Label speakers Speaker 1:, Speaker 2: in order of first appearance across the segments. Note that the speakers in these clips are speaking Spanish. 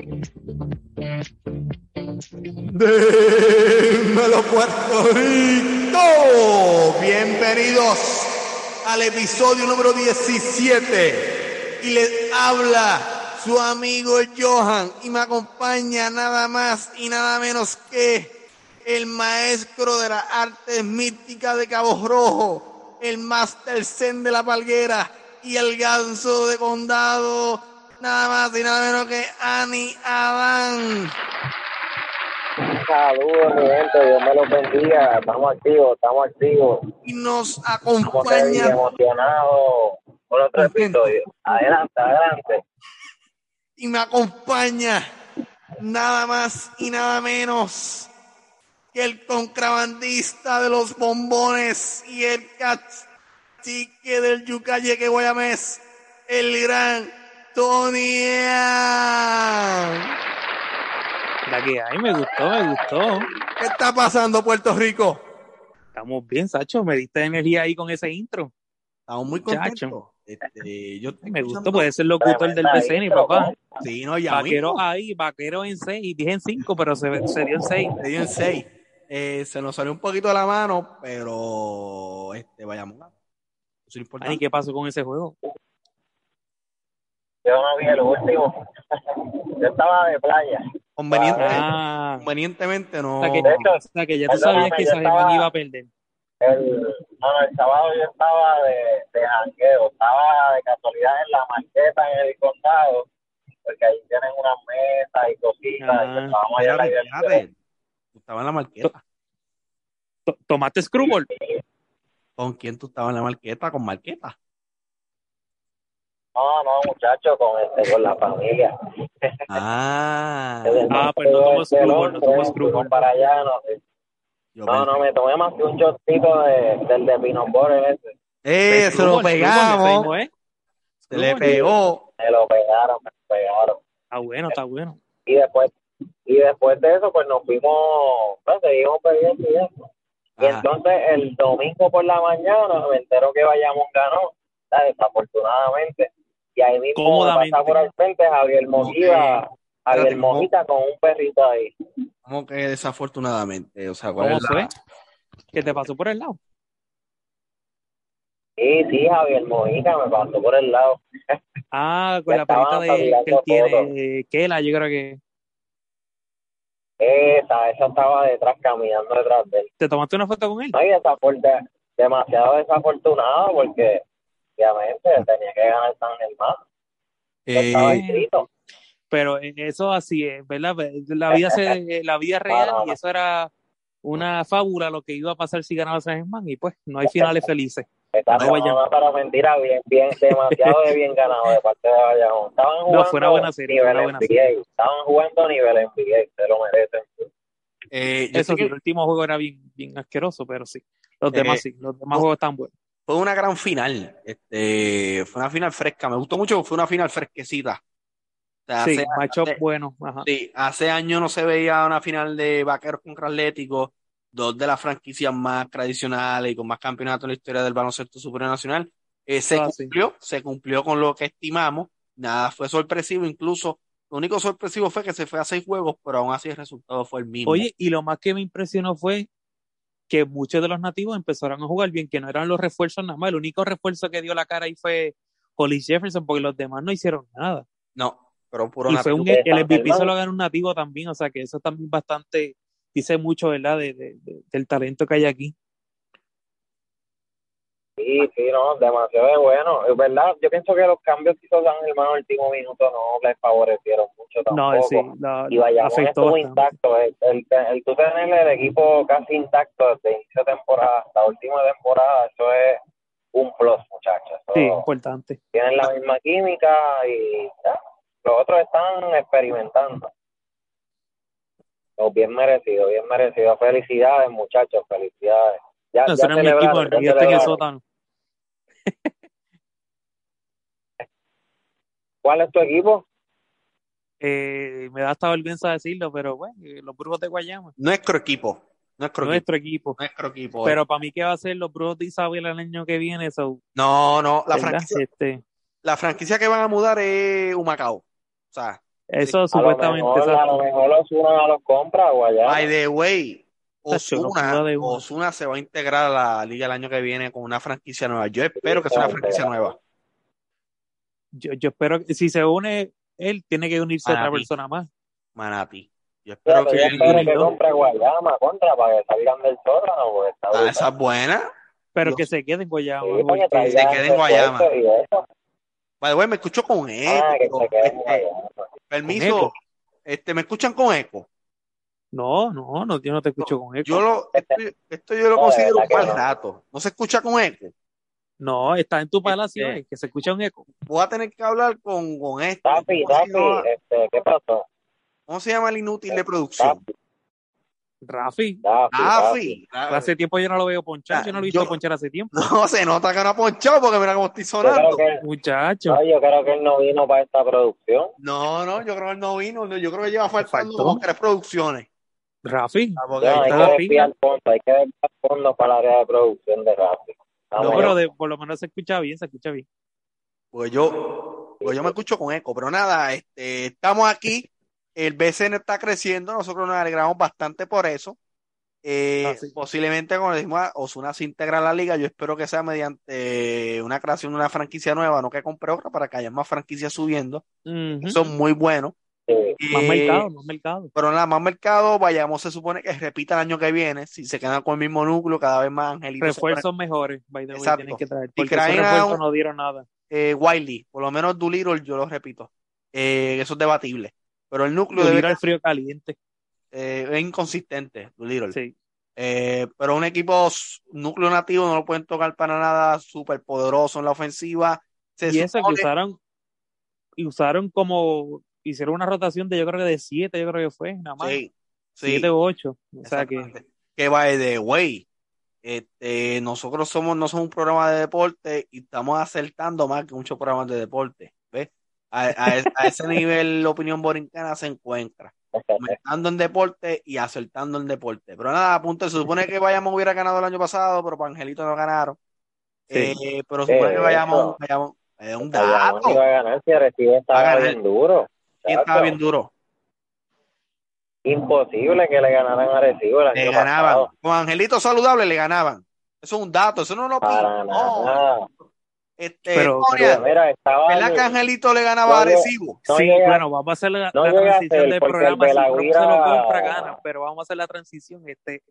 Speaker 1: Dímelo Puerto Rico. Bienvenidos al episodio número 17. Y les habla su amigo Johan y me acompaña nada más y nada menos que el maestro de las artes místicas de Cabo Rojo, el Master Zen de la Palguera y el ganso de condado, nada más y nada menos que Ani Adán.
Speaker 2: Saludos, mi gente, Dios me los bendiga. Estamos activos, estamos activos.
Speaker 1: Y nos acompaña
Speaker 2: emocionados por otro episodio. Adelante, adelante.
Speaker 1: y me acompaña nada más y nada menos que el contrabandista de los bombones y el cacique del Yucayeque Guayamés, el gran Ian.
Speaker 3: La que hay, me gustó, me gustó.
Speaker 1: ¿Qué está pasando, Puerto Rico?
Speaker 3: Estamos bien, Sacho. Me diste energía ahí con ese intro.
Speaker 1: Estamos muy
Speaker 3: Chacho.
Speaker 1: contentos. Este, yo
Speaker 3: Me gustó, puede ser locutor del BCN, papá.
Speaker 1: Sí, no, ya
Speaker 3: Vaquero
Speaker 1: mismo.
Speaker 3: ahí, vaquero en 6. Dije en 5, pero se, se dio en 6.
Speaker 1: Le dio en seis. Eh, se nos salió un poquito de la mano, pero este, vayamos. Eso es
Speaker 3: ¿Y
Speaker 1: importante.
Speaker 3: qué pasó con ese juego?
Speaker 2: Yo no vi el último. Yo estaba de playa.
Speaker 1: Conveniente-
Speaker 3: Ah,
Speaker 1: convenientemente no.
Speaker 3: o sea que,
Speaker 2: De hecho,
Speaker 3: o sea que ya tú sabías que
Speaker 2: estaba-
Speaker 3: iba a perder.
Speaker 2: El, no, no, el sábado yo estaba de, de jangueo. Estaba de casualidad en la marqueta en el condado. Porque ahí tienen unas mesas y cositas.
Speaker 3: Ah,
Speaker 2: y estábamos allá en.
Speaker 1: Tú estabas en la marqueta.
Speaker 3: To- ¿Tomaste Screwball?
Speaker 1: ¿Con quién tú estabas en la marqueta? Con marqueta.
Speaker 2: No, no, muchachos, con, este, con la familia.
Speaker 1: Ah.
Speaker 3: Ah, pues no tomó
Speaker 2: Del
Speaker 3: Screwball, no Screwball.
Speaker 2: fuimos para allá, no.
Speaker 1: Yo
Speaker 2: No,
Speaker 1: pensé-
Speaker 2: no, me tomé más que un shotcito de, del de Pinot ese.
Speaker 1: ¡Eh, se lo pegamos!
Speaker 3: ¿eh?
Speaker 1: Se le pegó.
Speaker 2: Me lo pegaron, me lo pegaron.
Speaker 3: Está bueno, está bueno.
Speaker 2: Y después, y después de eso, pues nos fuimos, pues seguimos bebiendo y eso. Y
Speaker 1: Ajá.
Speaker 2: entonces el domingo por la mañana me entero que Bayamón ganó, desafortunadamente. Y ahí mismo pasa por el frente Javier Mojita, Javier. Mojita con un perrito ahí.
Speaker 1: Como que desafortunadamente. O sea, ¿cuál
Speaker 3: ¿Cómo
Speaker 1: es la-
Speaker 3: fue? ¿Qué te pasó por el lado?
Speaker 2: Sí, sí, Javier Mojita me pasó por el lado.
Speaker 3: Ah, con
Speaker 2: Ya
Speaker 3: la
Speaker 2: estaban
Speaker 3: de que él tiene, Kela, yo creo que.
Speaker 2: Esa, esa estaba detrás, caminando detrás de él.
Speaker 3: ¿Te tomaste una foto con él?
Speaker 2: No, y desafor- demasiado desafortunado porque obviamente tenía que ganar San Germán. Estaba
Speaker 1: Eh,
Speaker 2: escrito.
Speaker 3: Pero eso así es, ¿verdad? La vida se, la vida real
Speaker 2: no,
Speaker 3: y eso era una fábula lo que iba a pasar si ganaba San Germán y pues no hay finales felices.
Speaker 2: Esta
Speaker 3: no, vaya.
Speaker 2: no, para mentira, bien, bien, demasiado de bien ganado de parte de Bayamón. Estaban jugando
Speaker 3: No, fue una buena serie,
Speaker 2: nivel
Speaker 3: una buena
Speaker 2: NBA. Estaban jugando nivel NBA, se lo merecen.
Speaker 1: eh, yo
Speaker 3: Eso sí,
Speaker 1: que
Speaker 3: el último juego era bien, bien asqueroso, pero sí. Los
Speaker 1: Eh,
Speaker 3: demás sí, los demás juegos están buenos.
Speaker 1: Fue una gran final. Este, fue una final fresca. Me gustó mucho, fue una final fresquecita. O sea,
Speaker 3: Sí,
Speaker 1: hace-
Speaker 3: matchup
Speaker 1: hace-
Speaker 3: bueno. Ajá.
Speaker 1: Sí, hace años no se veía una final de Vaqueros contra Atlético, dos de las franquicias más tradicionales y con más campeonatos en la historia del baloncesto superior nacional. Eh, se
Speaker 3: Ah, sí.
Speaker 1: cumplió, se cumplió con lo que estimamos, nada fue sorpresivo, incluso lo único sorpresivo fue que se fue a seis juegos, pero aún así el resultado fue el mismo.
Speaker 3: Oye, y lo más que me impresionó fue que muchos de los nativos empezaron a jugar bien, que no eran los refuerzos nada más. El único refuerzo que dio la cara ahí fue Holly Jefferson, porque los demás no hicieron nada.
Speaker 1: No, pero puro
Speaker 3: Y fue un,
Speaker 2: de
Speaker 3: el MVP se lo ganó un nativo también, o sea que eso también bastante dice mucho, ¿verdad? De, de- de- del talento que hay aquí.
Speaker 2: Sí, sí, no, demasiado de bueno. Es verdad, yo pienso que los cambios que hizo San Germán en el último minuto no les favorecieron mucho tampoco.
Speaker 3: No, sí, la,
Speaker 2: y Bayamón
Speaker 3: afectó
Speaker 2: estuvo intacto. El, el, el tú tener el equipo casi intacto desde inicio de temporada hasta última temporada, eso es un plus, muchachos. Eso-
Speaker 3: Sí, importante.
Speaker 2: Tienen la misma química y ya, los otros están experimentando. Bien merecido, bien merecido. Felicidades, muchachos, felicidades. Ya,
Speaker 3: No,
Speaker 2: ya
Speaker 3: no mi equipo,
Speaker 2: ya
Speaker 3: en el sótano.
Speaker 2: ¿Cuál es tu equipo?
Speaker 3: Eh, me da hasta vergüenza decirlo, pero bueno, eh, los brujos de Guayama,
Speaker 1: Nuestro equipo, nuestro equipo,
Speaker 3: nuestro equipo.
Speaker 1: nuestro equipo.
Speaker 3: Pero para mí, ¿qué va a ser los brujos de Isabel el año que viene? So,
Speaker 1: no, no, la
Speaker 3: ¿verdad?
Speaker 1: franquicia,
Speaker 3: Este,
Speaker 1: la franquicia que van a mudar es Humacao. O sea,
Speaker 3: Eso
Speaker 2: A lo
Speaker 3: supuestamente.
Speaker 2: mejor, a lo mejor Ozuna los compra o allá.
Speaker 1: By the way, Osuna,
Speaker 3: joda de uno.
Speaker 1: Osuna se va a integrar a la liga el año que viene con una franquicia nueva. Yo espero que sea una franquicia nueva.
Speaker 3: Yo, yo espero que si se une él, tiene que unirse
Speaker 1: Para
Speaker 3: otra
Speaker 1: ti.
Speaker 3: persona más.
Speaker 1: Manati. Yo espero que
Speaker 2: yo espero que compre Guayama contra para que salgan del sótano
Speaker 1: Ah, esa es buena.
Speaker 3: Pero
Speaker 1: Dios.
Speaker 3: que se quede en Guayama.
Speaker 2: Sí, que
Speaker 1: se
Speaker 2: traigan
Speaker 1: quede en Guayama.
Speaker 2: refuerzos y eso.
Speaker 1: By the way, me escucho con eco.
Speaker 2: Ah, que se quede en
Speaker 1: este,
Speaker 2: Guayama.
Speaker 1: permiso,
Speaker 3: eco.
Speaker 1: este, ¿me escuchan con eco?
Speaker 3: No, no, no, yo no te escucho con eco.
Speaker 1: Yo lo, esto, esto yo lo
Speaker 2: No, de
Speaker 1: considero un mal
Speaker 2: no.
Speaker 1: rato. ¿No se escucha con eco?
Speaker 3: No, está en tu palacio,
Speaker 1: Este-
Speaker 3: eh, que se escucha un eco.
Speaker 1: Voy a tener que hablar con, con este.
Speaker 2: Tapi,
Speaker 1: ¿Cómo se
Speaker 2: Tapi, este, ¿qué pasó?
Speaker 1: ¿Cómo se llama el inútil de producción?
Speaker 2: Tapi,
Speaker 3: Rafi.
Speaker 1: Rafi.
Speaker 3: hace tiempo yo no lo veo ponchar,
Speaker 1: Ah,
Speaker 3: yo no lo he visto
Speaker 1: yo-
Speaker 3: ponchar hace tiempo.
Speaker 1: No, se nota que no ha ponchado porque mira cómo estoy sonando.
Speaker 2: que,
Speaker 3: Muchacho,
Speaker 2: no, yo creo que él no vino para esta producción.
Speaker 1: No, no, yo creo que él no vino. no, Yo creo que lleva faltando dos, tres producciones.
Speaker 3: Rafi,
Speaker 2: No, hay que desviar fondos, hay que desviar fondos para el área de producción de Rafi.
Speaker 3: no, pero de, por lo menos se escucha bien, se escucha bien.
Speaker 1: Pues yo, pues yo me escucho con eco, pero nada, este, estamos aquí, el BCN está creciendo, nosotros nos alegramos bastante por eso. Eh,
Speaker 3: Ah, sí.
Speaker 1: posiblemente, como decimos, Osuna se integra a la liga, yo espero que sea mediante una creación de una franquicia nueva, no que compre otra para que haya más franquicias subiendo. Es muy bueno.
Speaker 2: Sí.
Speaker 3: Más
Speaker 1: Eh,
Speaker 3: mercado, más mercado.
Speaker 1: Pero nada más mercado, vayamos, se supone que repita el año que viene, si se quedan con el mismo núcleo, cada vez más angelitos.
Speaker 3: Refuerzos mejores, by the way,
Speaker 1: Exacto.
Speaker 3: tienen que traer. Porque esos refuerzos no dieron nada.
Speaker 1: eh, Wiley, por lo menos Doolittle, yo lo repito, eh, eso es debatible. Pero el núcleo
Speaker 3: Doolittle
Speaker 1: debe-
Speaker 3: frío caliente.
Speaker 1: eh, es inconsistente, Doolittle.
Speaker 3: Sí.
Speaker 1: Eh, pero un equipo núcleo nativo no lo pueden tocar para nada, súper poderoso en la ofensiva. Se
Speaker 3: Y eso que usaron, y usaron como, hicieron una rotación de yo creo que de siete, yo creo que fue, nada más.
Speaker 1: Sí, sí,
Speaker 3: Siete u ocho. O sea que,
Speaker 1: exactamente. Que by the way, este, nosotros somos, no somos un programa de deporte y estamos acertando más que muchos programas de deporte. ¿Ves? A, a es- a ese nivel la opinión borincana se encuentra. comentando en deporte y acertando en deporte. Pero nada, a punto, se supone que Bayamón hubiera ganado el año pasado, pero para Angelito no ganaron.
Speaker 3: Sí.
Speaker 1: Eh, pero se supone que
Speaker 2: Eh,
Speaker 1: Bayamón, es un
Speaker 2: Bayamón
Speaker 1: dato.
Speaker 2: iba a ganar si
Speaker 1: Va
Speaker 2: estaba
Speaker 1: ganar.
Speaker 2: bien duro.
Speaker 1: ¿Quién estaba bien duro?
Speaker 2: Imposible que le ganaran a Arecibo el
Speaker 1: Le
Speaker 2: año
Speaker 1: ganaban.
Speaker 2: pasado.
Speaker 1: Con Angelito saludable le ganaban. Eso es un dato, eso no una
Speaker 2: Para.
Speaker 1: No.
Speaker 2: nada.
Speaker 1: Este,
Speaker 3: Pero-
Speaker 2: mira, estaba
Speaker 1: ¿verdad que Angelito le ganaba a Arecibo?
Speaker 2: no
Speaker 3: sí,
Speaker 2: llega-
Speaker 3: bueno, vamos a hacer la,
Speaker 2: no
Speaker 3: transición del programa. Si Trump se lo compra, gana, pero vamos a hacer la transición. Este,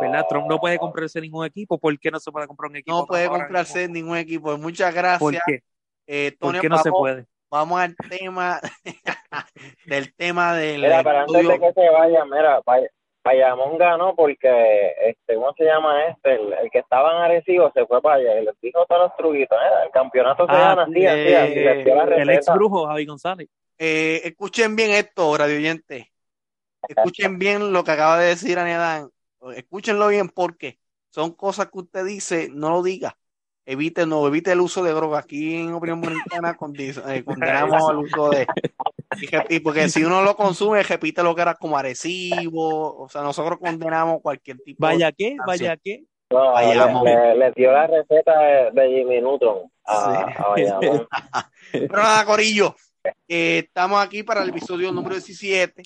Speaker 3: ¿verdad? Trump no puede comprarse ningún equipo. ¿Por qué no se puede comprar un equipo?
Speaker 1: No puede comprarse ningún equipo. Muchas
Speaker 3: ¿Por
Speaker 1: gracias.
Speaker 3: qué?
Speaker 1: Eh,
Speaker 3: ¿Por
Speaker 1: Tony,
Speaker 3: qué no se puede?
Speaker 1: Vamos al tema del tema del
Speaker 2: Mira, pero antes de que se vaya, mira, Bayamón ganó porque, este, ¿cómo se llama este? El, el que estaba en Arecibo se fue para allá y les dijo todos los truquitos, ¿eh? El campeonato se
Speaker 3: Ah,
Speaker 2: gana así, así, así, la
Speaker 3: El ex brujo, Javi González.
Speaker 1: Eh, escuchen bien esto, radio oyente. Escuchen bien lo que acaba de decir Aniadán. Escúchenlo bien porque son cosas que usted dice, no lo diga. Evite, no, evite el uso de droga. Aquí en Opinión Dominicana eh, condenamos el uso de. y porque si uno lo consume, repite lo que era como agresivo. O sea, nosotros condenamos cualquier tipo de.
Speaker 3: Vaya qué, vaya qué.
Speaker 2: No,
Speaker 1: Bayamón.
Speaker 2: le- dio la receta de, de Jimmy Neutron a,
Speaker 1: Sí.
Speaker 2: a Bayamón.
Speaker 1: Pero nada, Corillo, eh, estamos aquí para el episodio número 17.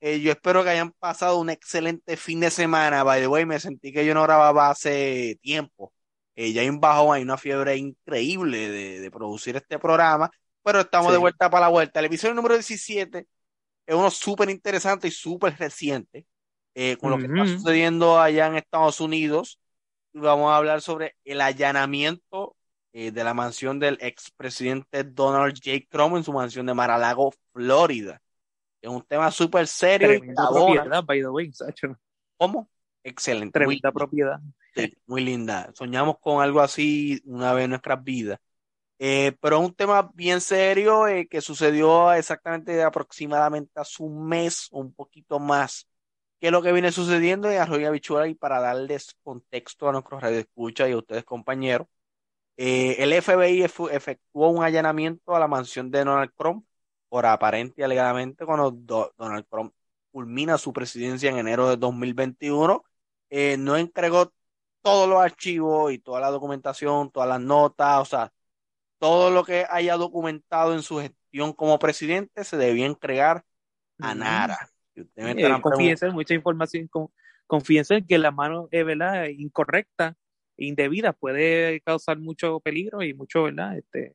Speaker 1: Eh, yo espero que hayan pasado un excelente fin de semana. By the way, me sentí que yo no grababa hace tiempo. Eh, ya hay un bajón, hay una fiebre increíble de, de producir este programa, pero estamos
Speaker 3: Sí.
Speaker 1: de vuelta para la vuelta. El episodio número 17 es uno súper interesante y súper reciente eh, con lo que está sucediendo allá en Estados Unidos. Vamos a hablar sobre el allanamiento eh, de la mansión del expresidente Donald J. Trump en su mansión de Mar-a-Lago, Florida. Es un tema súper serio
Speaker 3: Tremenda propiedad, by the way, Sacho.
Speaker 1: ¿Cómo? Excelente.
Speaker 3: Tremenda propiedad.
Speaker 1: Muy linda. Soñamos con algo así una vez en nuestras vidas. Eh, pero un tema bien serio eh, que sucedió exactamente aproximadamente hace un mes un poquito más. ¿Qué es lo que viene sucediendo en Arroyo Habichuela? Y para darles contexto a nuestros radioescuchas y a ustedes, compañeros, eh, el FBI efectuó un allanamiento a la mansión de Donald Trump por aparente y alegadamente cuando Do- Donald Trump culmina su presidencia en enero de 2021. eh, no entregó todos los archivos y toda la documentación, todas las notas, o sea, todo lo que haya documentado en su gestión como presidente se debía entregar a. Nara. Y me
Speaker 3: Eh, confíense en mucha información, con- confíense en que la mano eh, ¿verdad? incorrecta, indebida, puede causar mucho peligro y mucho, ¿verdad? Este,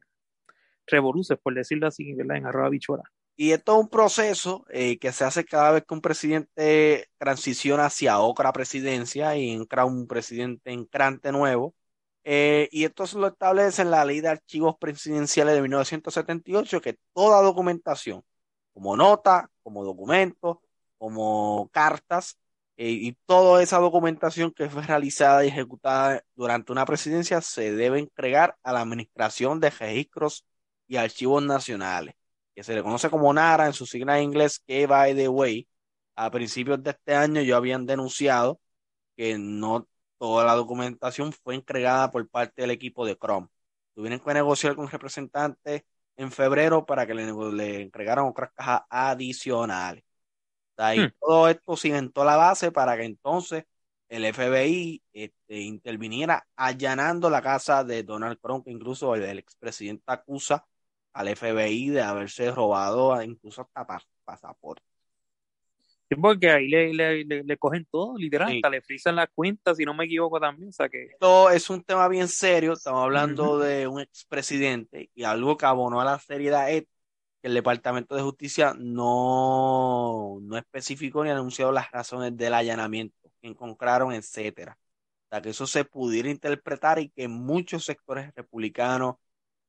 Speaker 3: revoluces, por decirlo así, ¿verdad? En arroba bichuela.
Speaker 1: Y esto es un proceso eh, que se hace cada vez que un presidente transiciona hacia otra presidencia y entra un presidente entrante nuevo. Eh, y esto se lo establece en la Ley de Archivos Presidenciales de 1978, que toda documentación, como nota, como documento, como cartas, eh, y toda esa documentación que fue realizada y ejecutada durante una presidencia se debe entregar a la Administración de Registros y Archivos Nacionales que se le conoce como NARA en su sigla en inglés, que by the way, a principios de este año yo habían denunciado que no toda la documentación fue entregada por parte del equipo de Chrome. Tuvieron que negociar con representantes en febrero para que le, le entregaran otras cajas adicionales. De ahí
Speaker 3: Hmm.
Speaker 1: todo esto cimentó la base para que entonces el FBI este, interviniera allanando la casa de Donald Trump, que incluso el, el expresidente acusa al FBI de haberse robado incluso hasta pa- pasaporte.
Speaker 3: Sí, porque ahí le, le, le, le cogen todo, literal,
Speaker 1: Sí.
Speaker 3: hasta le frisan las cuentas, si no me equivoco también, o sea que...
Speaker 1: Esto es un tema bien serio, estamos hablando de un expresidente y algo que abonó a la seriedad es que el Departamento de Justicia no, no especificó ni anunció las razones del allanamiento que encontraron, etcétera. O sea, que eso se pudiera interpretar y que muchos sectores republicanos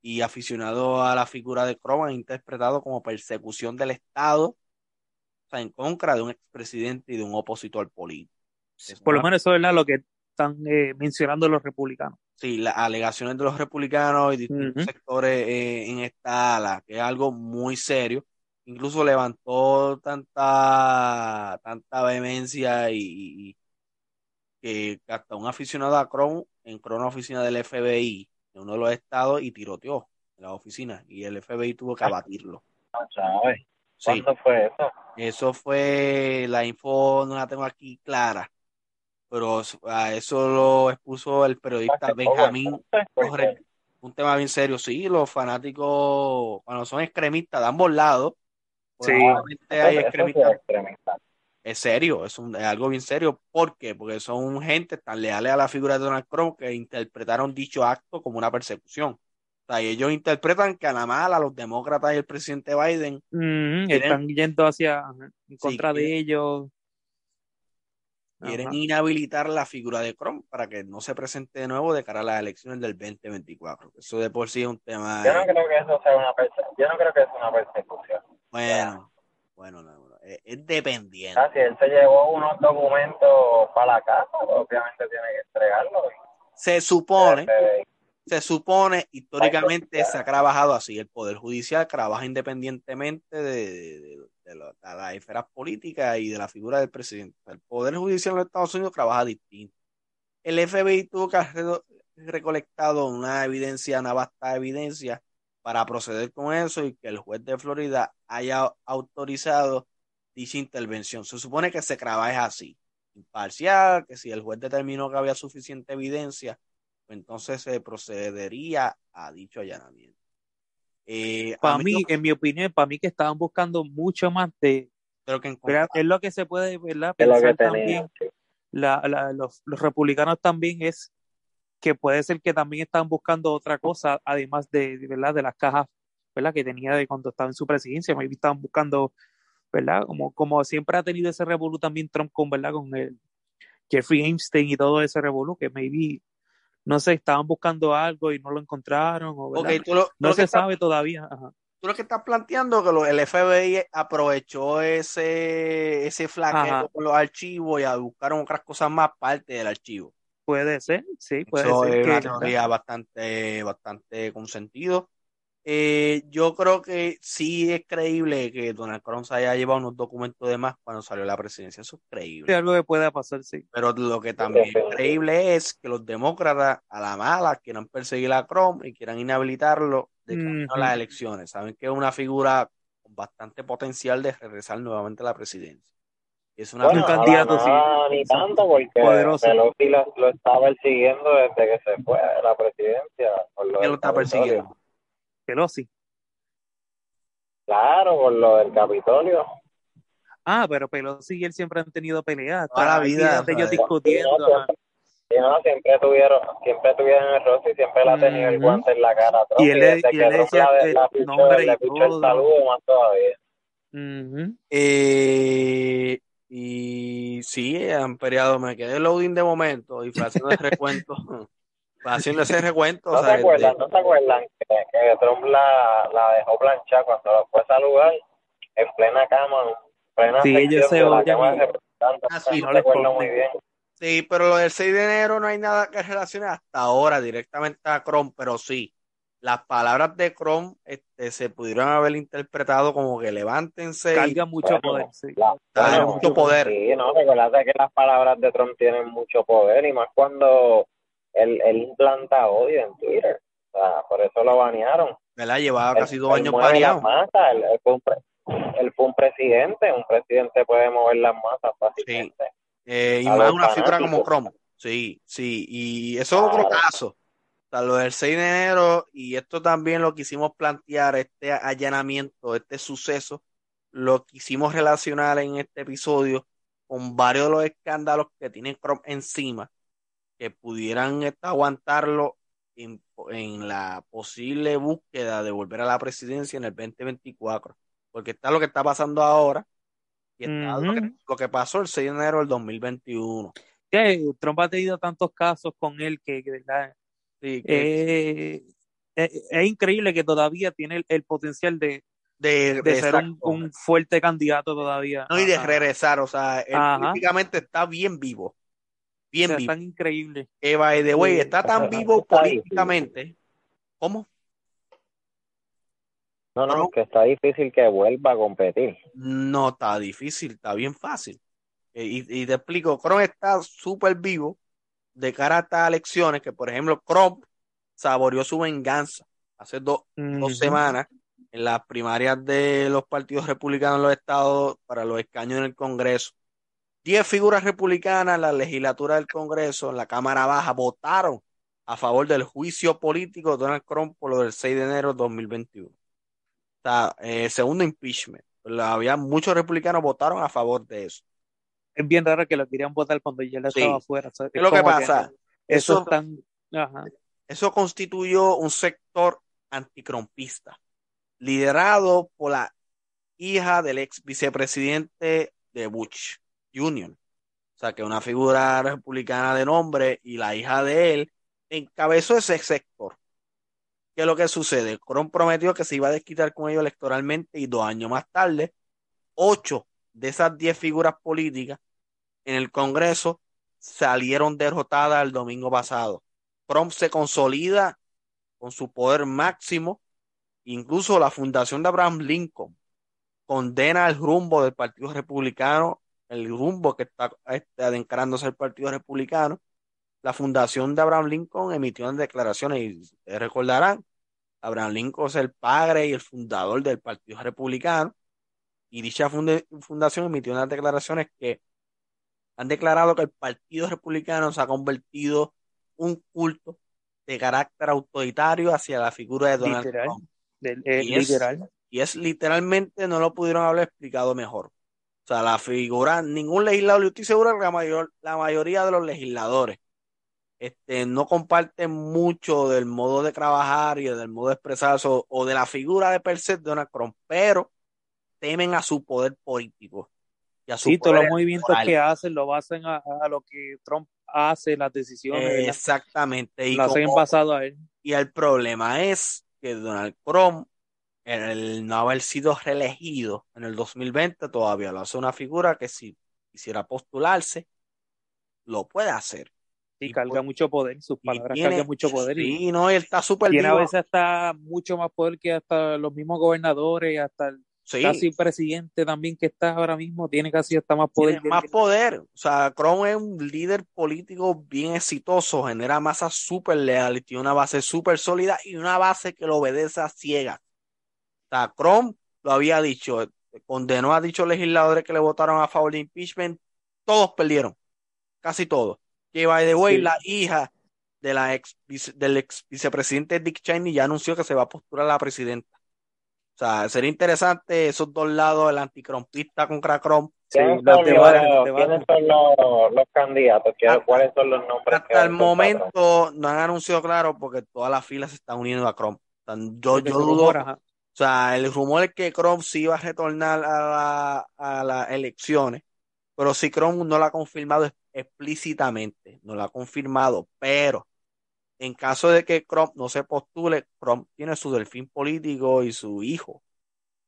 Speaker 1: y aficionados a la figura de Trump han interpretado como persecución del Estado, o sea, en contra de un expresidente y de un opositor político. Es
Speaker 3: Por lo menos eso es lo que están eh, mencionando los republicanos.
Speaker 1: Sí, las alegaciones de los republicanos y distintos sectores eh, en esta ala, que es algo muy serio. Incluso levantó tanta, tanta vehemencia y, que hasta un aficionado a entró a una oficina del FBI uno de los estados y tiroteó en la oficina y el FBI tuvo que abatirlo.
Speaker 2: Sabes.
Speaker 1: Sí,
Speaker 2: ¿Cuándo fue eso?
Speaker 1: eso fue, la info no la tengo aquí clara, pero a eso lo expuso el periodista Benjamín. Un tema bien serio, sí, los fanáticos, cuando son extremistas de ambos lados,
Speaker 3: Sí.
Speaker 1: hay extremistas,
Speaker 2: extremista.
Speaker 1: Es serio, es, un- es algo bien serio. ¿Por qué? Porque son gente tan leales a la figura de Donald Trump que interpretaron dicho acto como una persecución. O sea, y ellos interpretan que a la mala los demócratas y el presidente Biden Quieren-
Speaker 3: Están yendo hacia, en contra de
Speaker 1: quieren-
Speaker 3: ellos.
Speaker 1: quieren
Speaker 3: Ajá.
Speaker 1: inhabilitar la figura de Trump para que no se presente de nuevo de cara a las elecciones del 2024. Eso de por sí es un tema...
Speaker 2: Yo no creo que eso sea una persecución. Yo no creo que es una persecución.
Speaker 1: Bueno, bueno, no, no, es, es dependiente.
Speaker 2: Ah, si él se llevó unos documentos para la casa, pues obviamente tiene que entregarlos.
Speaker 1: Se supone,
Speaker 2: Eh,
Speaker 1: se supone, históricamente se ha trabajado así. El Poder Judicial trabaja independientemente de, de- de lo- de las esferas políticas y de la figura del presidente. El Poder Judicial en los Estados Unidos trabaja distinto. El FBI tuvo que haber re- recolectado una evidencia, una vasta evidencia para proceder con eso y que el juez de Florida haya autorizado dicha intervención. Se supone que se trabaja así, imparcial, que si el juez determinó que había suficiente evidencia, pues entonces se procedería a dicho allanamiento. Eh,
Speaker 3: Para
Speaker 1: mí
Speaker 3: mí,
Speaker 1: lo-
Speaker 3: en mi opinión, para mí que estaban buscando mucho más de,
Speaker 1: creo que
Speaker 3: es lo que se puede ¿verdad?
Speaker 2: es lo que
Speaker 3: pensar también, la, la- los, los republicanos también es que puede ser que también están buscando otra cosa, además de, de, ¿verdad? de las cajas ¿verdad? que tenía de cuando estaba en su presidencia, maybe estaban buscando, ¿verdad? Como, como siempre ha tenido ese revolú también Trump con, ¿verdad? Con el Jeffrey Epstein y todo ese revolú, que maybe, no sé, estaban buscando algo y no lo encontraron, o, ¿verdad?
Speaker 1: Ok, tú lo, tú
Speaker 3: no
Speaker 1: lo
Speaker 3: se
Speaker 1: estás-
Speaker 3: sabe todavía. Ajá.
Speaker 1: tú lo que estás planteando que lo- el FBI aprovechó ese, ese flaqueo con los archivos y buscaron otras cosas más parte del archivo.
Speaker 3: Puede ser, sí, puede
Speaker 1: Eso
Speaker 3: ser
Speaker 1: es
Speaker 3: que
Speaker 1: una teoría bastante, bastante con sentido. Eh, yo creo que sí es creíble que Donald Trump se haya llevado unos documentos de más cuando salió a la presidencia. Eso es
Speaker 3: sí,
Speaker 1: creíble.
Speaker 3: algo que pueda pasar, sí.
Speaker 1: Pero lo que también es creíble es que los demócratas a la mala quieran perseguir a Trump y quieran inhabilitarlo de camino a las elecciones. Saben que es una figura con bastante potencial de regresar nuevamente a la presidencia. Es una
Speaker 2: Bueno,
Speaker 3: Un candidato,
Speaker 2: no,
Speaker 3: sí.
Speaker 2: no, ni tanto, porque
Speaker 3: Poderoso.
Speaker 2: Pelosi lo, lo está persiguiendo desde que se fue de la presidencia. por lo
Speaker 1: ¿Quién lo está persiguiendo?
Speaker 3: Pelosi.
Speaker 2: Claro, por lo del Capitolio.
Speaker 3: Ah, pero Pelosi y él siempre han tenido peleas.
Speaker 1: Toda la vida,
Speaker 3: de ellos discutiendo.
Speaker 2: Sí, no. Sí, no, siempre tuvieron, siempre tuvieron el rostro y siempre le ha tenido el
Speaker 3: Ujú.
Speaker 2: guante en la cara a Trump.
Speaker 3: Y él le- decía,
Speaker 2: la, la pichó,
Speaker 3: nombre y
Speaker 2: pichó el
Speaker 3: todo.
Speaker 2: saludo más todavía.
Speaker 1: Eh, y sí, han peleado, me quedé loading de momento y fue haciendo el recuento, haciendo ese recuento,
Speaker 2: ¿No
Speaker 1: o
Speaker 2: se
Speaker 1: sea,
Speaker 2: acuerdan?
Speaker 1: de-
Speaker 2: ¿No se acuerdan que, que Trump la, la dejó planchar cuando lo fue a saludar en plena cama, en plena
Speaker 3: Sí, ellos
Speaker 2: sección
Speaker 3: se
Speaker 2: de la
Speaker 3: odian
Speaker 2: Cámara
Speaker 3: y-
Speaker 2: de Representantes?
Speaker 1: Ah, sí,
Speaker 2: no
Speaker 3: no ponen.
Speaker 2: muy bien.
Speaker 1: sí, pero lo del 6 de enero no hay nada que relacione hasta ahora directamente a Chrome, pero sí, las palabras de Chrome este, se pudieron haber interpretado como que levántense y
Speaker 3: Carga mucho
Speaker 2: Bueno,
Speaker 3: poder, sí.
Speaker 2: la-
Speaker 1: Carga
Speaker 2: bueno,
Speaker 1: mucho poder.
Speaker 2: Sí, no, recuerda que las palabras de Trump tienen mucho poder y más cuando él, él implanta odio en Twitter. O sea, por eso lo banearon.
Speaker 1: ¿verdad? Llevaba
Speaker 2: Él-
Speaker 1: casi dos
Speaker 2: él
Speaker 1: años baneado.
Speaker 2: masas, él, él fue un pre- él fue un presidente, un presidente puede mover las masas fácilmente.
Speaker 1: Eh, y más una figura como
Speaker 2: fanáticos.
Speaker 1: Chrome. Sí, sí. Y eso es otro caso. O sea, lo del 6 de enero, y esto también lo quisimos plantear, este allanamiento, este suceso, lo quisimos relacionar en este episodio con varios de los escándalos que tiene Chrome encima, que pudieran aguantarlo en, en la posible búsqueda de volver a la presidencia en el 2024. Porque está lo que está pasando ahora y está lo, que,
Speaker 3: Ujú.
Speaker 1: lo que pasó el 6 de enero del 2021.
Speaker 3: Que Trump ha tenido tantos casos con él que, que, ¿verdad?
Speaker 1: Sí, que-
Speaker 3: Eh, es, es increíble que todavía tiene el, el potencial de,
Speaker 1: de,
Speaker 3: de ser un, fuerte candidato todavía.
Speaker 1: No, y de regresar, o sea, él políticamente está bien vivo.
Speaker 3: O
Speaker 1: Bien
Speaker 3: sea,
Speaker 1: vivo.
Speaker 3: tan increíble.
Speaker 1: Que by the way, está tan
Speaker 2: Está
Speaker 1: vivo
Speaker 2: difícil.
Speaker 1: políticamente. ¿Cómo?
Speaker 2: No, no, que está difícil que vuelva a competir.
Speaker 1: No está difícil, está bien fácil. Eh, Y, y te explico, Chrome está súper vivo de cara a estas elecciones, que por ejemplo, Chrome saboreó su venganza hace dos, semanas en las primarias de los partidos republicanos en los estados para los escaños en el Congreso. Diez figuras republicanas en la legislatura del Congreso, en la Cámara Baja, votaron a favor del juicio político de Donald Trump por lo del 6 de enero de 2021. O sea, eh, segundo impeachment. Había muchos republicanos votaron a favor de eso.
Speaker 3: Es bien raro que lo querían votar cuando ya
Speaker 1: Sí.
Speaker 3: estaba afuera. o sea,
Speaker 1: ¿Qué es lo que pasa?
Speaker 3: eso
Speaker 1: Eso-
Speaker 3: es tan. Ajá.
Speaker 1: Eso constituyó un sector anticrompista, liderado por la hija del ex vicepresidente de Bush Jr. O sea, que una figura republicana de nombre y la hija de él encabezó ese sector. ¿Qué es lo que sucede? Cron prometió que se iba a desquitar con ellos electoralmente y dos años más tarde, ocho de esas diez figuras políticas en el Congreso salieron derrotadas el domingo pasado. Trump se consolida con su poder máximo. Incluso la fundación de Abraham Lincoln condena el rumbo del Partido Republicano, el rumbo que está este, adencarándose el Partido Republicano. La fundación de Abraham Lincoln emitió unas declaraciones y ustedes recordarán, Abraham Lincoln es el padre y el fundador del Partido Republicano y dicha fundación emitió unas declaraciones que han declarado que el Partido Republicano se ha convertido un culto de carácter autoritario hacia la figura de Donald
Speaker 3: Literal.
Speaker 1: Trump.
Speaker 3: Del- eh,
Speaker 1: Y es-
Speaker 3: literal.
Speaker 1: Y es literalmente, no lo pudieron haber explicado mejor. O sea, la figura, ningún legislador, yo estoy seguro que la, mayor, la mayoría de los legisladores este, no comparten mucho del modo de trabajar y del modo de expresarse o, o de la figura de per se de Donald Trump, pero temen a su poder político y a su
Speaker 3: Sí, todos los
Speaker 1: poder
Speaker 3: movimientos que hacen lo basan a, a lo que Trump hace, las decisiones.
Speaker 1: Exactamente. Y,
Speaker 3: lo hacen a él.
Speaker 1: y el problema es que Donald Trump, el no haber sido reelegido en el 2020, todavía lo hace una figura que si quisiera postularse, lo puede hacer.
Speaker 3: Sí,
Speaker 1: Y
Speaker 3: carga
Speaker 1: por-
Speaker 3: mucho poder, sus
Speaker 1: Y
Speaker 3: palabras
Speaker 1: tiene-
Speaker 3: cargan mucho poder y
Speaker 1: Sí, no, él está súper
Speaker 3: tiene a veces hasta mucho más poder que hasta los mismos gobernadores, hasta el
Speaker 1: Sí,
Speaker 3: casi presidente también que está ahora mismo, tiene casi hasta más poder.
Speaker 1: tiene más poder. O sea, Chrome es un líder político bien exitoso, genera masa súper leal y tiene una base súper sólida y una base que lo obedece a ciegas. O sea, Chrome lo había dicho, condenó a dichos legisladores que le votaron a favor de impeachment, todos perdieron, casi todos. Que by the way,
Speaker 3: Sí.
Speaker 1: la hija de la ex, del ex vicepresidente Dick Cheney ya anunció que se va a postular a la presidenta. O sea, sería interesante esos dos lados, el anticrompista contra Crom.
Speaker 2: ¿Quiénes
Speaker 3: los
Speaker 2: son, los-
Speaker 3: los debates.
Speaker 2: ¿quiénes son los, los candidatos? ¿Qué-
Speaker 1: Ah,
Speaker 2: ¿Cuáles son los nombres? que
Speaker 1: Hasta el momento no han anunciado claro porque todas las filas se están uniendo a sea, yo, yo dudo. O sea, el rumor es que Chrome sí iba a retornar a, la- a las elecciones, pero si Chrome no lo ha confirmado explícitamente, no lo ha confirmado, pero en caso de que Chrome no se postule, Chrome tiene su delfín político y su hijo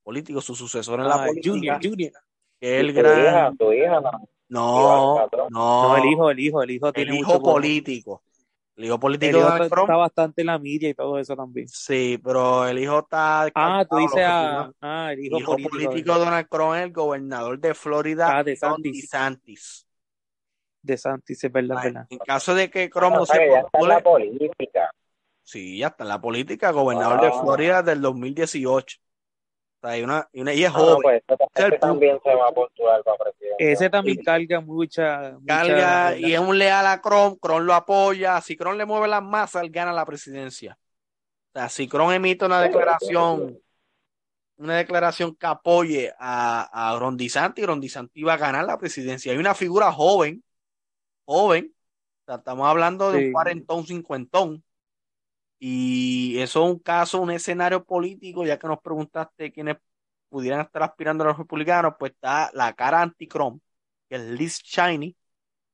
Speaker 1: político, su sucesor en la
Speaker 3: Ah,
Speaker 1: política,
Speaker 3: Junior, Junior.
Speaker 1: que es el
Speaker 2: Tu hija,
Speaker 1: gran...
Speaker 2: tu hija, no.
Speaker 1: No,
Speaker 3: el hijo, el hijo, el hijo
Speaker 1: el
Speaker 3: tiene
Speaker 1: hijo
Speaker 3: mucho poder.
Speaker 1: político. El hijo
Speaker 3: El
Speaker 1: político
Speaker 3: hijo
Speaker 1: de Donald
Speaker 3: está,
Speaker 1: Trump
Speaker 3: está bastante en la media y todo eso también.
Speaker 1: Sí, pero el hijo está
Speaker 3: Ah, tú dices a, ah, el
Speaker 1: El
Speaker 3: hijo,
Speaker 1: hijo
Speaker 3: político.
Speaker 1: político de Donald Trump es el gobernador de Florida,
Speaker 3: Ah, de
Speaker 1: Ron
Speaker 3: Santis.
Speaker 1: DeSantis.
Speaker 3: De Santis, es verdad, verdad.
Speaker 1: En caso de que Trump
Speaker 2: Ah,
Speaker 1: no se
Speaker 2: ya está en la
Speaker 1: postule,
Speaker 2: política.
Speaker 1: sí, ya está en la política, gobernador de. Florida del 2018. Sea, y una, y una- y es
Speaker 2: Ah, no,
Speaker 1: joven.
Speaker 2: pues
Speaker 1: Ese
Speaker 2: también se va a postular para presidente.
Speaker 3: Ese también
Speaker 1: Sí.
Speaker 3: carga mucha, mucha,
Speaker 1: Carga y es un leal a Crom, Crom lo apoya. Si Crom le mueve las masas, él gana la presidencia. O sea, si Crom emite una declaración, una declaración que apoye a, a Ron DeSantis, Ron DeSantis va a ganar la presidencia. Hay una figura joven, joven, o sea, estamos hablando de
Speaker 3: Sí.
Speaker 1: un cuarentón, cincuentón. Y eso es un caso, un escenario político, ya que nos preguntaste quiénes pudieran estar aspirando a los republicanos, pues está la cara anti-Crom, que es Liz Cheney,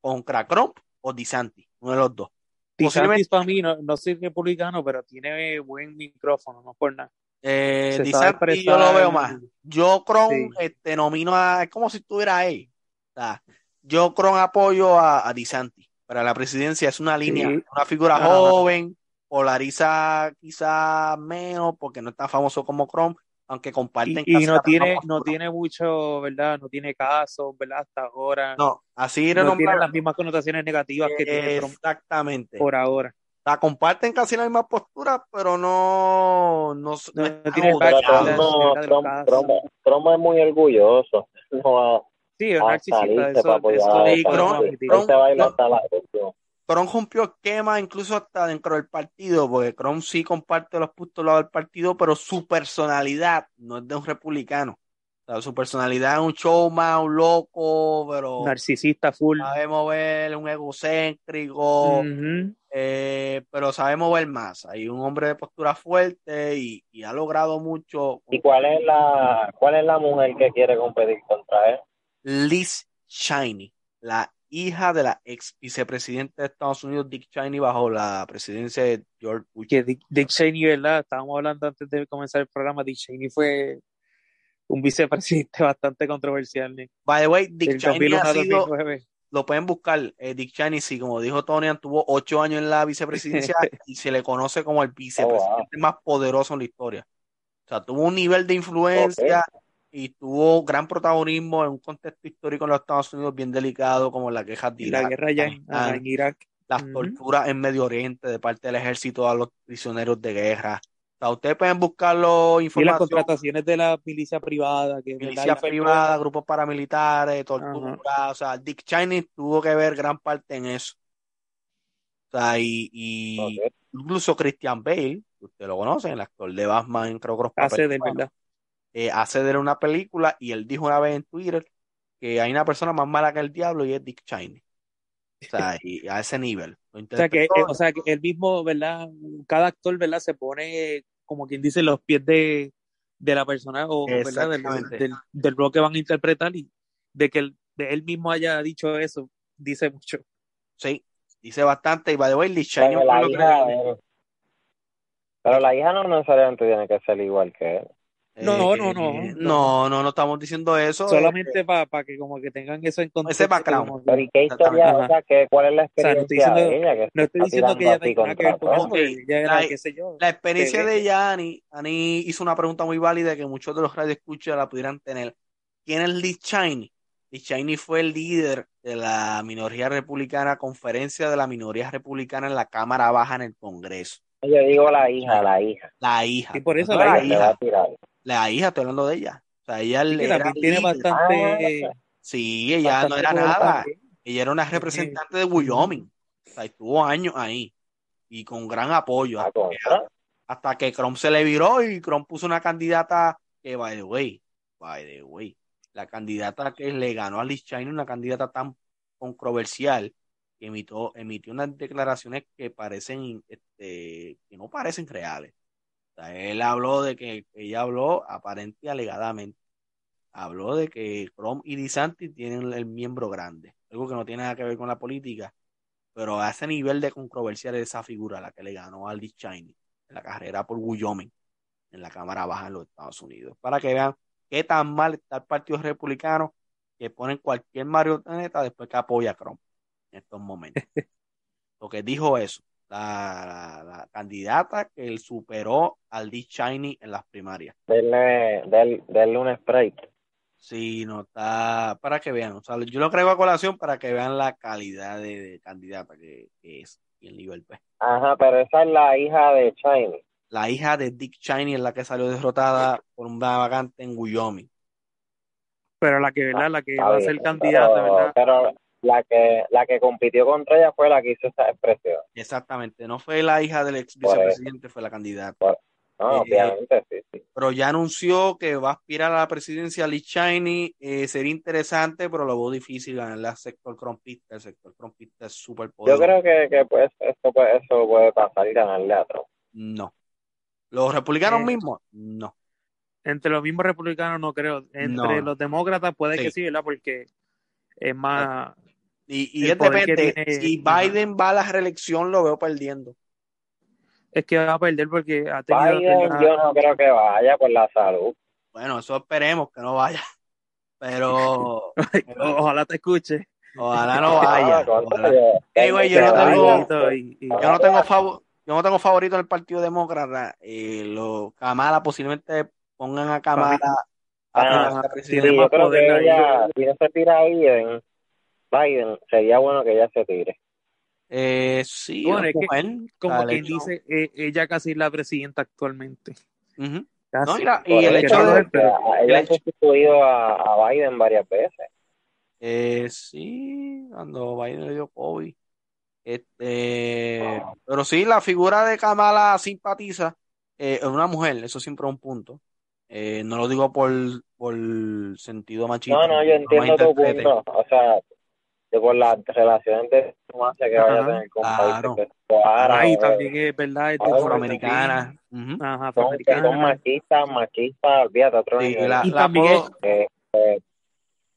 Speaker 1: contra Trump o DeSantis, uno de los dos. Posiblemente
Speaker 3: DeSantis para mí, no, no soy republicano, pero tiene buen micrófono, no por nada.
Speaker 1: eh, DeSantis yo lo veo más. Yo Crom
Speaker 3: Sí.
Speaker 1: este, nomino a, es como si estuviera ahí. O sea, yo Crom apoyo a, a DeSantis para la presidencia, es una línea,
Speaker 3: Sí.
Speaker 1: una figura joven, polariza quizá menos porque no es tan famoso como Crom, aunque comparten
Speaker 3: Y, y no
Speaker 1: la
Speaker 3: tiene, no tiene mucho, ¿verdad? No tiene casos, ¿verdad? Hasta ahora.
Speaker 1: No, así
Speaker 3: No tiene las mismas connotaciones negativas que tiene
Speaker 1: Exactamente.
Speaker 3: por ahora.
Speaker 1: O sea, comparten casi la misma postura, pero no, no, no
Speaker 3: No,
Speaker 2: Trump es muy orgulloso. No va
Speaker 3: Sí, es narcisista, eso,
Speaker 2: apoyar
Speaker 3: eso
Speaker 2: a
Speaker 3: lo
Speaker 1: Cron rompió esquema incluso hasta dentro del partido, porque Cron sí comparte los postulados del partido, pero su personalidad no es de un republicano. O sea, su personalidad es un showman, un loco, pero
Speaker 3: Narcisista full.
Speaker 1: sabe mover, un egocéntrico, eh, pero sabe mover más. Hay un hombre de postura fuerte y, y ha logrado mucho.
Speaker 2: ¿Y cuál es la cuál es la mujer que quiere competir contra él?
Speaker 1: Liz Cheney, la hija de la ex vicepresidente de Estados Unidos, Dick Cheney, bajo la presidencia de George Bush.
Speaker 3: Que Dick, Dick Cheney, ¿verdad? Estábamos hablando antes de comenzar el programa. Dick Cheney fue un vicepresidente bastante controversial ¿eh?
Speaker 1: By the way, Dick Cheney
Speaker 3: 2001
Speaker 1: ha sido,
Speaker 3: 2009.
Speaker 1: lo pueden buscar, eh, Dick Cheney, sí, como dijo Tony, tuvo ocho años en la vicepresidencia y se le conoce como el vicepresidente más poderoso en la historia. O sea, tuvo un nivel de influencia y tuvo gran protagonismo en un contexto histórico en los Estados Unidos bien delicado, como las quejas de
Speaker 3: Y la
Speaker 1: Irak,
Speaker 3: guerra ya en, ajá, Irak.
Speaker 1: las torturas en Medio Oriente de parte del ejército a los prisioneros de guerra. O sea, ustedes pueden buscarlo
Speaker 3: Y las
Speaker 1: información,
Speaker 3: contrataciones de la milicia privada. Que,
Speaker 1: milicia privada, grupos paramilitares, tortura, o sea, Dick Cheney tuvo que ver gran parte en eso. O sea, y, incluso Christian Bale, usted lo conoce, el actor de Batman, creo que los
Speaker 3: hace
Speaker 1: papeles,
Speaker 3: de verdad.
Speaker 1: Eh, hace de él una película y él dijo una vez en Twitter que hay una persona más mala que el diablo y es Dick Cheney. O sea, y a ese nivel.
Speaker 3: O sea, que, eh, o sea, que él mismo, ¿verdad? Cada actor, ¿verdad? Se pone, como quien dice, los pies de, de la persona o, ¿verdad? Del, del, del rol que van a interpretar y de que él, de él mismo haya dicho eso, dice mucho.
Speaker 1: Sí, dice bastante. Y by the way, Cheney
Speaker 2: Pero la hija, pero la hija no necesariamente tiene que ser igual que él.
Speaker 3: No,
Speaker 1: Eh,
Speaker 3: no, no,
Speaker 1: no, no, no estamos diciendo eso.
Speaker 3: Solamente para que como que tengan eso en contexto.
Speaker 1: background.
Speaker 3: como que-
Speaker 2: Pero ¿y qué historia,
Speaker 3: Ajá.
Speaker 2: o sea, que, cuál es la
Speaker 3: O sea, no estoy
Speaker 2: experiencia de
Speaker 3: diciendo-
Speaker 2: ella? Que
Speaker 3: no estoy diciendo que ella tenga nada que ver con eso, que ella era,
Speaker 1: La-
Speaker 3: qué sé yo.
Speaker 1: La experiencia de ella, Ani, Ani hizo una pregunta muy válida que muchos de los radioescuchas la pudieran tener. ¿Quién es Liz Cheney? Liz Cheney fue el líder de la minoría republicana, conferencia de la minoría republicana en la Cámara Baja en el Congreso.
Speaker 2: Yo digo la hija, la hija.
Speaker 1: La hija.
Speaker 3: Y por eso
Speaker 1: No,
Speaker 3: la
Speaker 1: la hija. La hija, estoy hablando de ella. O sea, ella
Speaker 3: Sí,
Speaker 1: era
Speaker 3: tiene bastante,
Speaker 1: Sí, ella no era nada. Ella era una representante de Wyoming. O sea, estuvo años ahí. Y con gran apoyo.
Speaker 2: Ah,
Speaker 1: Hasta que, hasta que Crom se le viró y Crom puso una candidata que, by the way, by the way, la candidata que le ganó a Liz Cheney, una candidata tan controversial, que emitió, emitió unas declaraciones que parecen, este, que no parecen reales. Sea, él habló de que, ella habló aparente y alegadamente. Habló de que Chrome y DeSantis tienen el miembro grande, algo que no tiene nada que ver con la política, pero a ese nivel de controversial es esa figura la que le ganó a Liz Cheney en la carrera por Wyoming, en la Cámara Baja en los Estados Unidos. Para que vean qué tan mal está el Partido Republicano que ponen cualquier marioneta después que apoya a Trump en estos momentos. Lo que dijo eso, la, candidata que él superó al Dick Cheney en las primarias.
Speaker 2: Denle, denle, un spray.
Speaker 1: Sí, no está, para que vean, o sea, yo lo creo a colación para que vean la calidad de, candidata que, es y el nivel P.
Speaker 2: Ajá, pero esa es la hija de Cheney.
Speaker 1: La hija de Dick Cheney es la que salió derrotada por un vagante en Wyoming.
Speaker 3: Pero la que, ¿verdad? La que va a ser candidata, ¿verdad?
Speaker 2: Pero la que, la que compitió contra ella fue la que hizo esa expresión.
Speaker 1: Exactamente, no fue la hija del ex vicepresidente, fue la candidata.
Speaker 2: no, eh, obviamente, sí, sí.
Speaker 1: Pero ya anunció que va a aspirar a la presidencia Lee Cheney. Eh, sería interesante, pero lo veo difícil ganarle al sector crompista. El sector crompista es súper poderoso.
Speaker 2: Yo creo que, que pues, eso, puede, eso puede pasar y ganarle a Trump.
Speaker 1: No. ¿Los republicanos eh, mismos? No.
Speaker 3: Entre los mismos republicanos no creo. Entre los demócratas puede que sí, ¿verdad? Porque es más...
Speaker 1: Y, y depende, si Biden va a la reelección lo veo perdiendo.
Speaker 3: Es que va a perder porque ha
Speaker 2: tenido... Biden yo no creo que vaya por la salud.
Speaker 1: Bueno, eso esperemos que no vaya. Pero...
Speaker 3: Ojalá te escuche.
Speaker 1: Ojalá no vaya. yo, no tengo, yo no tengo favor yo no tengo favorito en el Partido Demócrata. Eh, lo, Kamala posiblemente pongan a Kamala
Speaker 2: a, la presidencia. yo creo que ella, si no se tira Biden, Biden, sería bueno que ella se tire.
Speaker 1: Eh, sí,
Speaker 3: como quien dice, eh, ella casi es la presidenta actualmente.
Speaker 1: no, y, el hecho de.
Speaker 2: Ella ha sustituido a, a, Biden varias veces.
Speaker 1: Eh, sí, cuando Biden le dio COVID. Este, pero sí, la figura de Kamala simpatiza eh, en una mujer, eso siempre es un punto. Eh, no lo digo por, por sentido machista.
Speaker 2: No, no, yo entiendo tu punto. O sea, por las relaciones de que vaya a tener con
Speaker 1: claro.
Speaker 3: Ahí también es verdad, es
Speaker 1: afroamericana.
Speaker 3: Ajá,
Speaker 2: afroamericana. Son, machistas, machistas, olvídate, otro
Speaker 3: sí, la, y también,
Speaker 2: eh, eh,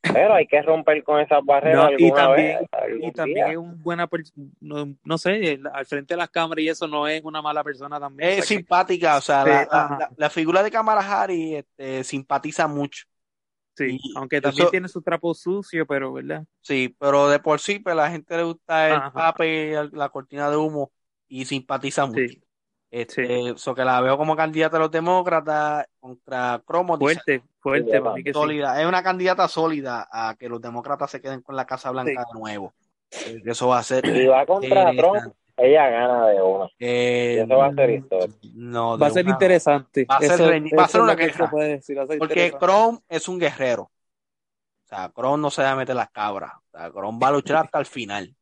Speaker 2: pero hay que romper con esas barreras.
Speaker 3: y también, y también es un buena no, no, sé, al frente de las cámaras y eso no es una mala persona también.
Speaker 1: Es simpática, o sea, la, la, figura de Kamala Harris este, simpatiza mucho.
Speaker 3: Sí, aunque también tiene su trapo sucio, pero ¿verdad?
Speaker 1: Sí, pero de por sí, pues la gente le gusta el pape, la cortina de humo y simpatiza mucho. Sí. Este, Eso que la veo como candidata a los demócratas contra Cromo.
Speaker 3: Fuerte, fuerte,
Speaker 1: sólida. Es una candidata sólida a que los demócratas se queden con la Casa Blanca de nuevo. Eh, eso va a ser.
Speaker 2: Si va contra Trump, ella gana de uno.
Speaker 1: Eh,
Speaker 2: eso va a ser historia.
Speaker 1: No,
Speaker 3: va a ser interesante.
Speaker 1: Va a ser, va a ser una guerra. porque Chrome es un guerrero. O sea, Chrome no se va a meter las cabras. O sea, Chrome va a luchar hasta el final.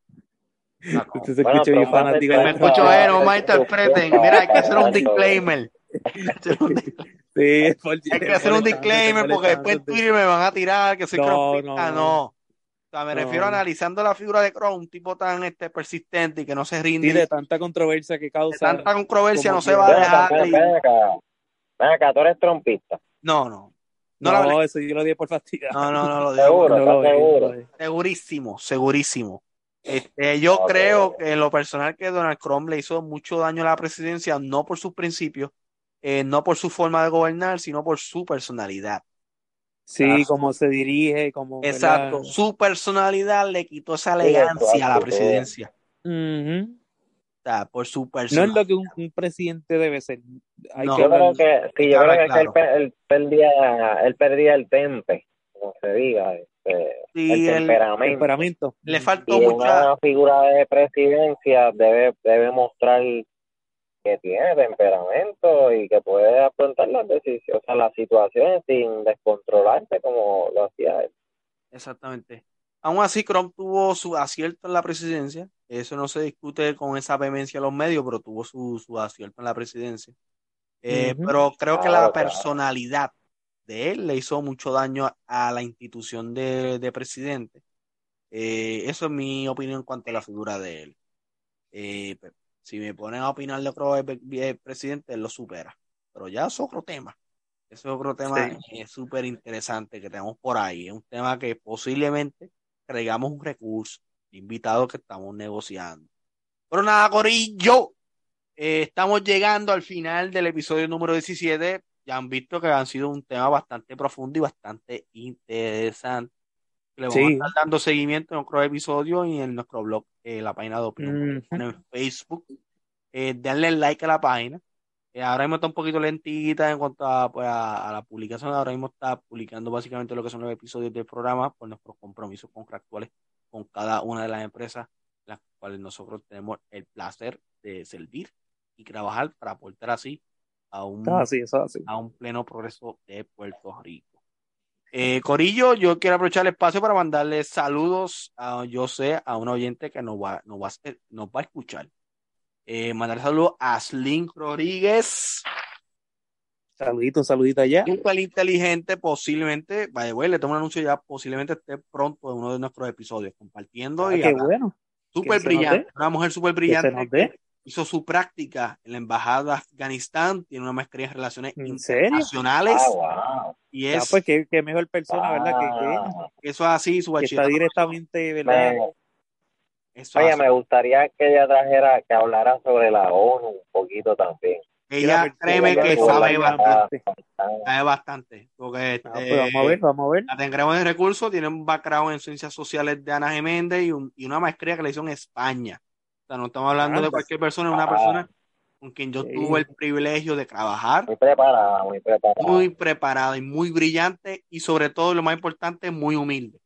Speaker 3: Usted se escucha bien fanático.
Speaker 1: Me escucho, eh, no me interpreten. Mira, hay que hacer un disclaimer.
Speaker 3: Sí,
Speaker 1: hay que hacer un disclaimer porque después en Twitter me van a tirar que soy no, no, no. O sea, me refiero a analizando la figura de Chrome, un tipo tan este, persistente y que no se rinde.
Speaker 3: Y de tanta controversia que causa.
Speaker 1: De tanta controversia no se va a dejar.
Speaker 2: Ven acá, ven acá, tú eres trompista.
Speaker 1: No, no.
Speaker 3: No, no eso yo lo di por fastidio.
Speaker 1: No, no, no, lo digo.
Speaker 2: Seguro, seguro.
Speaker 1: Segurísimo, segurísimo. Este, yo creo que en lo personal que Donald Trump le hizo mucho daño a la presidencia, no por sus principios, eh, no por su forma de gobernar, sino por su personalidad.
Speaker 3: Sí, como se dirige, como...
Speaker 1: Exacto, su personalidad le quitó esa elegancia a la presidencia. por su personalidad.
Speaker 3: No es lo que un, presidente debe ser.
Speaker 2: Hay yo creo que, sí, yo creo que, él, perdía, él perdía el tempe, como se diga. Este, el, temperamento.
Speaker 1: Le faltó
Speaker 2: y
Speaker 1: mucha...
Speaker 2: Una figura de presidencia debe, debe mostrar que tiene temperamento y que puede afrontar las decisiones, o sea, las situaciones sin descontrolarse como lo hacía él.
Speaker 1: Exactamente. Aún así, Trump tuvo su acierto en la presidencia. Eso no se discute con esa vehemencia en los medios, pero tuvo su, su acierto en la presidencia. Eh, pero creo que la personalidad de él le hizo mucho daño a la institución de, presidente. Eh, eso es mi opinión en cuanto a la figura de él. Eh, si me ponen a opinar de otro presidente, él lo supera. Pero ya es otro tema. Eso es otro tema súper interesante que tenemos por ahí. Es un tema que posiblemente traigamos un recurso invitado que estamos negociando. Pero nada, Corillo, eh, estamos llegando al final del episodio número 17. Ya han visto que han sido un tema bastante profundo y bastante interesante. Le vamos a estar dando seguimiento en otro episodio y en nuestro blog, en la página de opinión en Facebook. Eh, denle like a la página. Eh, ahora mismo está un poquito lentita en cuanto a, pues, a, la publicación. Ahora mismo está publicando básicamente lo que son los episodios del programa por nuestros compromisos contractuales con cada una de las empresas, las cuales nosotros tenemos el placer de servir y trabajar para aportar así a un, a un pleno progreso de Puerto Rico. Eh, Corillo, yo quiero aprovechar el espacio para mandarle saludos a, yo sé, a un oyente que nos va, nos va, nos va a escuchar. Eh, mandarle saludos a Slim Rodríguez.
Speaker 3: Saludito, saludito allá.
Speaker 1: Un inteligente, posiblemente, vaya, le tomo un anuncio ya, posiblemente esté pronto en uno de nuestros episodios, compartiendo.
Speaker 3: Ah, y qué bueno.
Speaker 1: Súper brillante, una mujer súper brillante. Hizo su práctica en la embajada de Afganistán, tiene una maestría en relaciones internacionales.
Speaker 2: Ah,
Speaker 1: y es.
Speaker 3: pues qué, mejor persona, ¿verdad?
Speaker 1: Que, eso es así, su
Speaker 3: Está directamente, ¿verdad?
Speaker 2: Oye, me gustaría que ella trajera, que hablara sobre la ONU un poquito también.
Speaker 1: Ella, créeme que sabe bastante. Sabe bastante. Porque,
Speaker 3: ah, pues vamos a ver,
Speaker 1: este,
Speaker 3: vamos a ver.
Speaker 1: La tendremos en recursos, tiene un background en ciencias sociales de Ana Geméndez y, y una maestría que le hizo en España. O sea, no estamos hablando de cualquier persona, es una persona con quien yo tuve el privilegio de trabajar.
Speaker 2: Muy preparada, muy preparada.
Speaker 1: Muy preparada y muy brillante y sobre todo, lo más importante, muy humilde.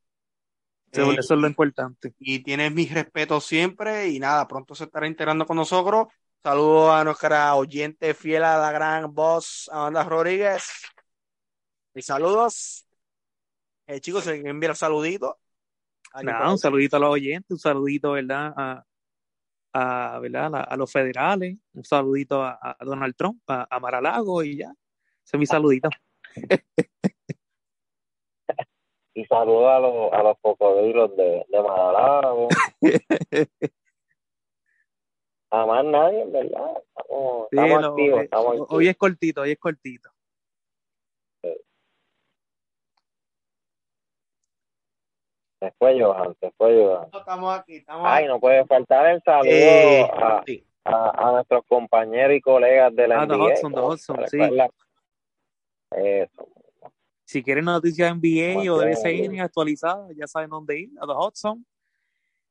Speaker 3: Eh, eso es lo importante.
Speaker 1: Y tienes mis respetos siempre y nada, pronto se estará integrando con nosotros. Saludos a nuestra oyente fiel a la gran voz, Amanda Rodríguez. Y saludos. Eh, chicos, se enviar saludito.
Speaker 3: Nada, un saludito a los oyentes, un saludito, ¿verdad? A, a, ¿verdad? A, los federales, un saludito a, Donald Trump, a, Maralago y ya. Ese es mi saludito.
Speaker 2: y saludo a los, a los cocodrilos de, de Maralago. a más nadie, ¿verdad? Estamos, estamos activos, hoy, estamos activos.
Speaker 3: Hoy es cortito, hoy es cortito.
Speaker 2: Se fue Johan, se fue Johan.
Speaker 1: estamos aquí, estamos
Speaker 2: Ay, no puede faltar el saludo eh, a, sí. a, a, nuestros compañeros y colegas de la
Speaker 3: ah, NBA. Hudson, Hudson, sí.
Speaker 2: Eso.
Speaker 3: Si quieren noticias de NBA o de BCN actualizadas, ya saben dónde ir, a The Hudson.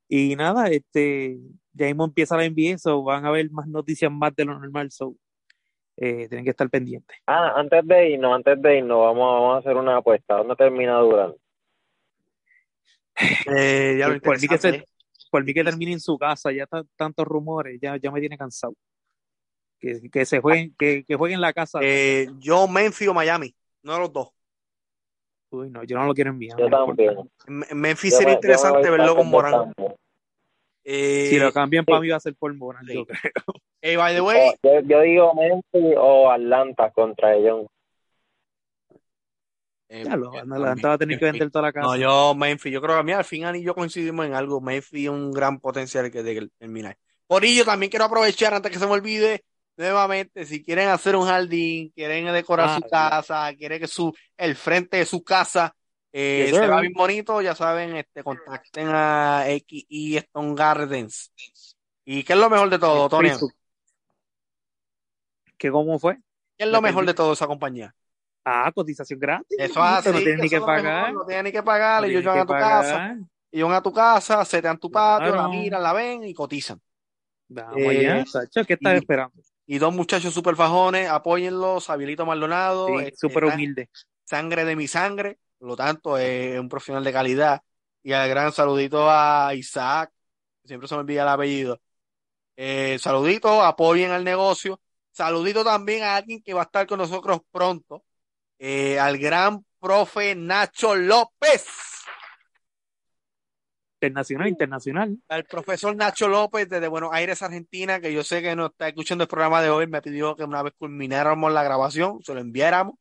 Speaker 3: Y nada, este, ya mismo empieza la NBA, so van a ver más noticias más de lo normal, so eh, tienen que estar pendientes.
Speaker 2: Ah, antes de irnos, antes de irnos, vamos, vamos a hacer una apuesta. ¿Dónde termina Durán?
Speaker 3: Eh, ya por, mí que se, por mí que termine en su casa, ya tantos rumores, ya, ya me tiene cansado. Que, que se jueguen, que, que jueguen en la casa.
Speaker 1: Eh, yo Memphis o Miami, no los dos.
Speaker 3: Uy, no, yo no lo quiero enviar.
Speaker 2: Yo también.
Speaker 1: Memphis sería interesante verlo con Morán.
Speaker 3: Eh, si lo cambian para mí va a ser por Morán, sí. yo creo.
Speaker 1: Hey, by the way.
Speaker 2: Yo, yo, digo Memphis o Atlanta contra ellos.
Speaker 3: Eh, ya lo, Atlanta va a tener que vender toda la casa.
Speaker 1: No, yo Memphis, yo creo que a mí al final y yo coincidimos en algo. Memphis es un gran potencial que de terminar. Por ello también quiero aprovechar antes que se me olvide nuevamente, si quieren hacer un jardín, quieren decorar ah, su casa, quieren que su el frente de su casa eh, se vea bien bonito, ya saben, este, contacten a X y Stone Gardens. ¿Y qué es lo mejor de todo, Tony?
Speaker 3: ¿Qué cómo fue?
Speaker 1: ¿Qué es lo mejor de todo esa compañía?
Speaker 3: Ah, cotización gratis.
Speaker 1: Eso hace,
Speaker 3: no tienes ni que pagar.
Speaker 1: no tienes ni que pagar, ellos van a tu casa. Ellos van a tu casa, se te dan tu patio, la miran, la ven y cotizan.
Speaker 3: Vamos eh, ¿qué estás esperando?
Speaker 1: Y dos muchachos super fajones, apóyenlos, Sabielito Maldonado.
Speaker 3: Este, súper humilde.
Speaker 1: Sangre de mi sangre, por lo tanto, es un profesional de calidad. Y al gran saludito a Isaac, siempre se me olvida el apellido. Eh, saludito, apoyen al negocio. Saludito también a alguien que va a estar con nosotros pronto, eh, al gran profe Nacho López.
Speaker 3: Internacional, internacional.
Speaker 1: Al profesor Nacho López desde Buenos Aires, Argentina, que yo sé que no está escuchando el programa de hoy, me pidió que una vez culmináramos la grabación, se lo enviáramos.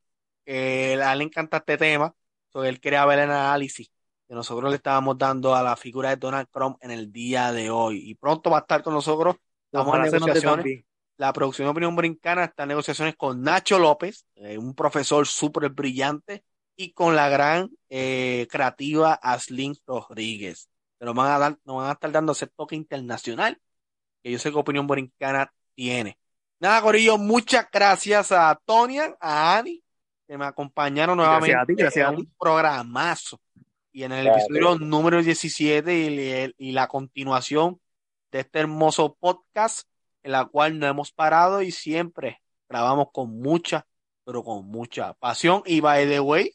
Speaker 1: eh, a él le encanta este tema, so él quería ver el análisis que nosotros le estábamos dando a la figura de Donald Trump en el día de hoy. Y pronto va a estar con nosotros. Estamos en negociaciones. La producción de Opinión Brincana está en negociaciones con Nacho López, eh, un profesor súper brillante, y con la gran eh, creativa Aslin Rodríguez. Nos van a dar, nos van a estar dando ese toque internacional que yo sé que Opinión Brincana tiene. Nada, Corillo, muchas gracias a Tonia, a Ani, que me acompañaron
Speaker 3: Gracias
Speaker 1: nuevamente
Speaker 3: a ti, gracias a ti.
Speaker 1: un programazo. Y en el
Speaker 2: Gracias.
Speaker 1: episodio número 17 y, y la continuación de este hermoso podcast, en la cual no hemos parado y siempre grabamos con mucha, pero con mucha pasión. Y by the way,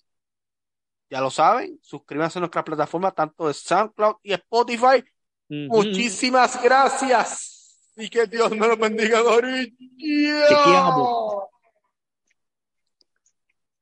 Speaker 1: ya lo saben, suscríbanse a nuestra plataforma, tanto de SoundCloud y Spotify. Muchísimas gracias. Y que Dios me lo bendiga.
Speaker 3: Chequeamos.